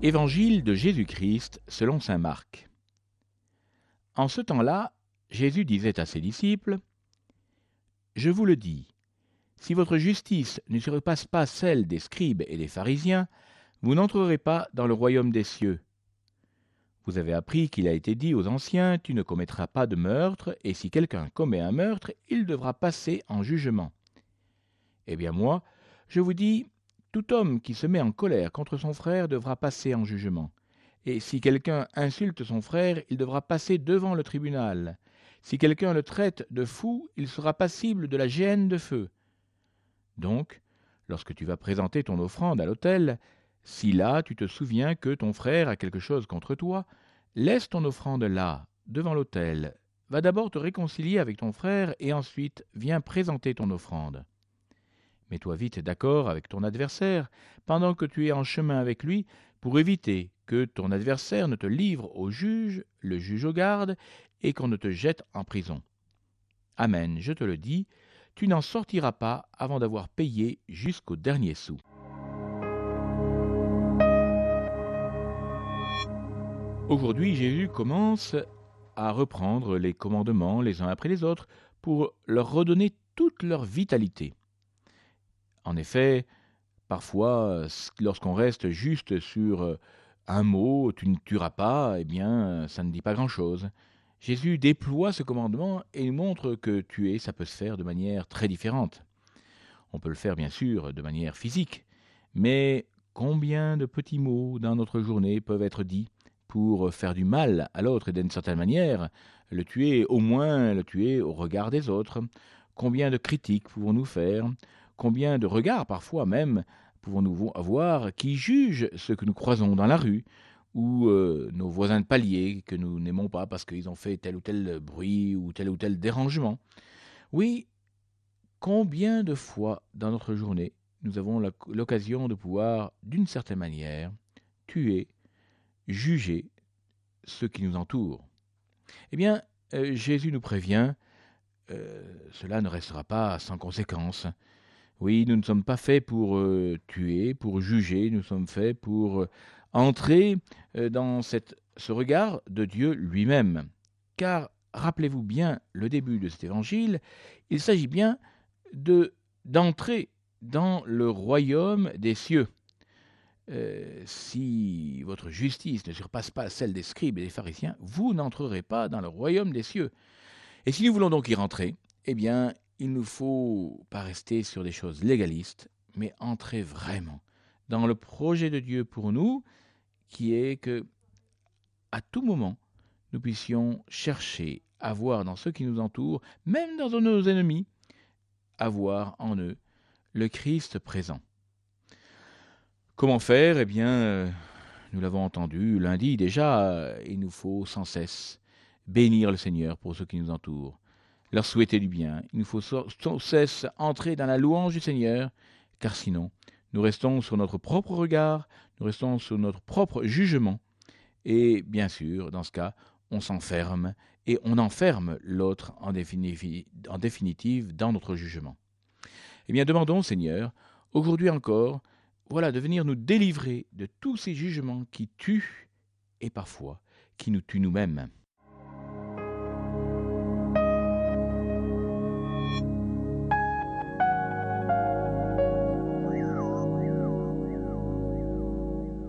Évangile de Jésus-Christ selon saint Marc. En ce temps-là, Jésus disait à ses disciples Je vous le dis, si votre justice ne surpasse pas celle des scribes et des pharisiens, vous n'entrerez pas dans le royaume des cieux. Vous avez appris qu'il a été dit aux anciens Tu ne commettras pas de meurtre, et si quelqu'un commet un meurtre, il devra passer en jugement. Eh bien moi, je vous dis tout homme qui se met en colère contre son frère devra passer en jugement. Et si quelqu'un insulte son frère, il devra passer devant le tribunal. Si quelqu'un le traite de fou, il sera passible de la gêne de feu. Donc, lorsque tu vas présenter ton offrande à l'autel, si là tu te souviens que ton frère a quelque chose contre toi, laisse ton offrande là, devant l'autel. Va d'abord te réconcilier avec ton frère et ensuite viens présenter ton offrande. Mets-toi vite d'accord avec ton adversaire pendant que tu es en chemin avec lui pour éviter que ton adversaire ne te livre au juge, le juge au garde, et qu'on ne te jette en prison. Amen, je te le dis, tu n'en sortiras pas avant d'avoir payé jusqu'au dernier sou. Aujourd'hui, Jésus commence à reprendre les commandements les uns après les autres pour leur redonner toute leur vitalité. En effet, parfois, lorsqu'on reste juste sur euh, un mot, tu ne tueras pas, eh bien, ça ne dit pas grand-chose. Jésus déploie ce commandement et montre que tuer, ça peut se faire de manière très différente. On peut le faire bien sûr de manière physique, mais combien de petits mots dans notre journée peuvent être dits pour faire du mal à l'autre et d'une certaine manière le tuer, au moins le tuer au regard des autres? Combien de critiques pouvons-nous faire Combien de regards parfois même pouvons-nous avoir qui jugent ce que nous croisons dans la rue ou euh, nos voisins de palier que nous n'aimons pas parce qu'ils ont fait tel ou tel bruit ou tel ou tel dérangement. Oui, combien de fois dans notre journée nous avons l'occasion de pouvoir, d'une certaine manière, tuer, juger ceux qui nous entourent Eh bien, euh, Jésus nous prévient, euh, cela ne restera pas sans conséquence. Oui, nous ne sommes pas faits pour euh, tuer, pour juger, nous sommes faits pour euh, entrer euh, dans ce regard de Dieu lui-même. Car, rappelez-vous bien le début de cet évangile, il s'agit bien de d'entrer dans le royaume des cieux. si votre justice ne surpasse pas celle des scribes et des pharisiens, vous n'entrerez pas dans le royaume des cieux. Et si nous voulons donc y rentrer, eh bien, il ne faut pas rester sur des choses légalistes, mais entrer vraiment dans le projet de Dieu pour nous, qui est que, à tout moment, nous puissions chercher à voir dans ceux qui nous entourent, même dans nos ennemis, à voir en eux le Christ présent. Comment faire? Eh bien, euh, nous l'avons entendu lundi déjà, il nous faut sans cesse bénir le Seigneur pour ceux qui nous entourent, leur souhaiter du bien. Il nous faut sans cesse entrer dans la louange du Seigneur, car sinon, nous restons sur notre propre regard, nous restons sur notre propre jugement, et bien sûr, dans ce cas, on s'enferme et on enferme l'autre en, en, définitive dans notre jugement. Eh bien, demandons, Seigneur, aujourd'hui encore, voilà, de venir nous délivrer de tous ces jugements qui tuent et parfois qui nous tuent nous-mêmes.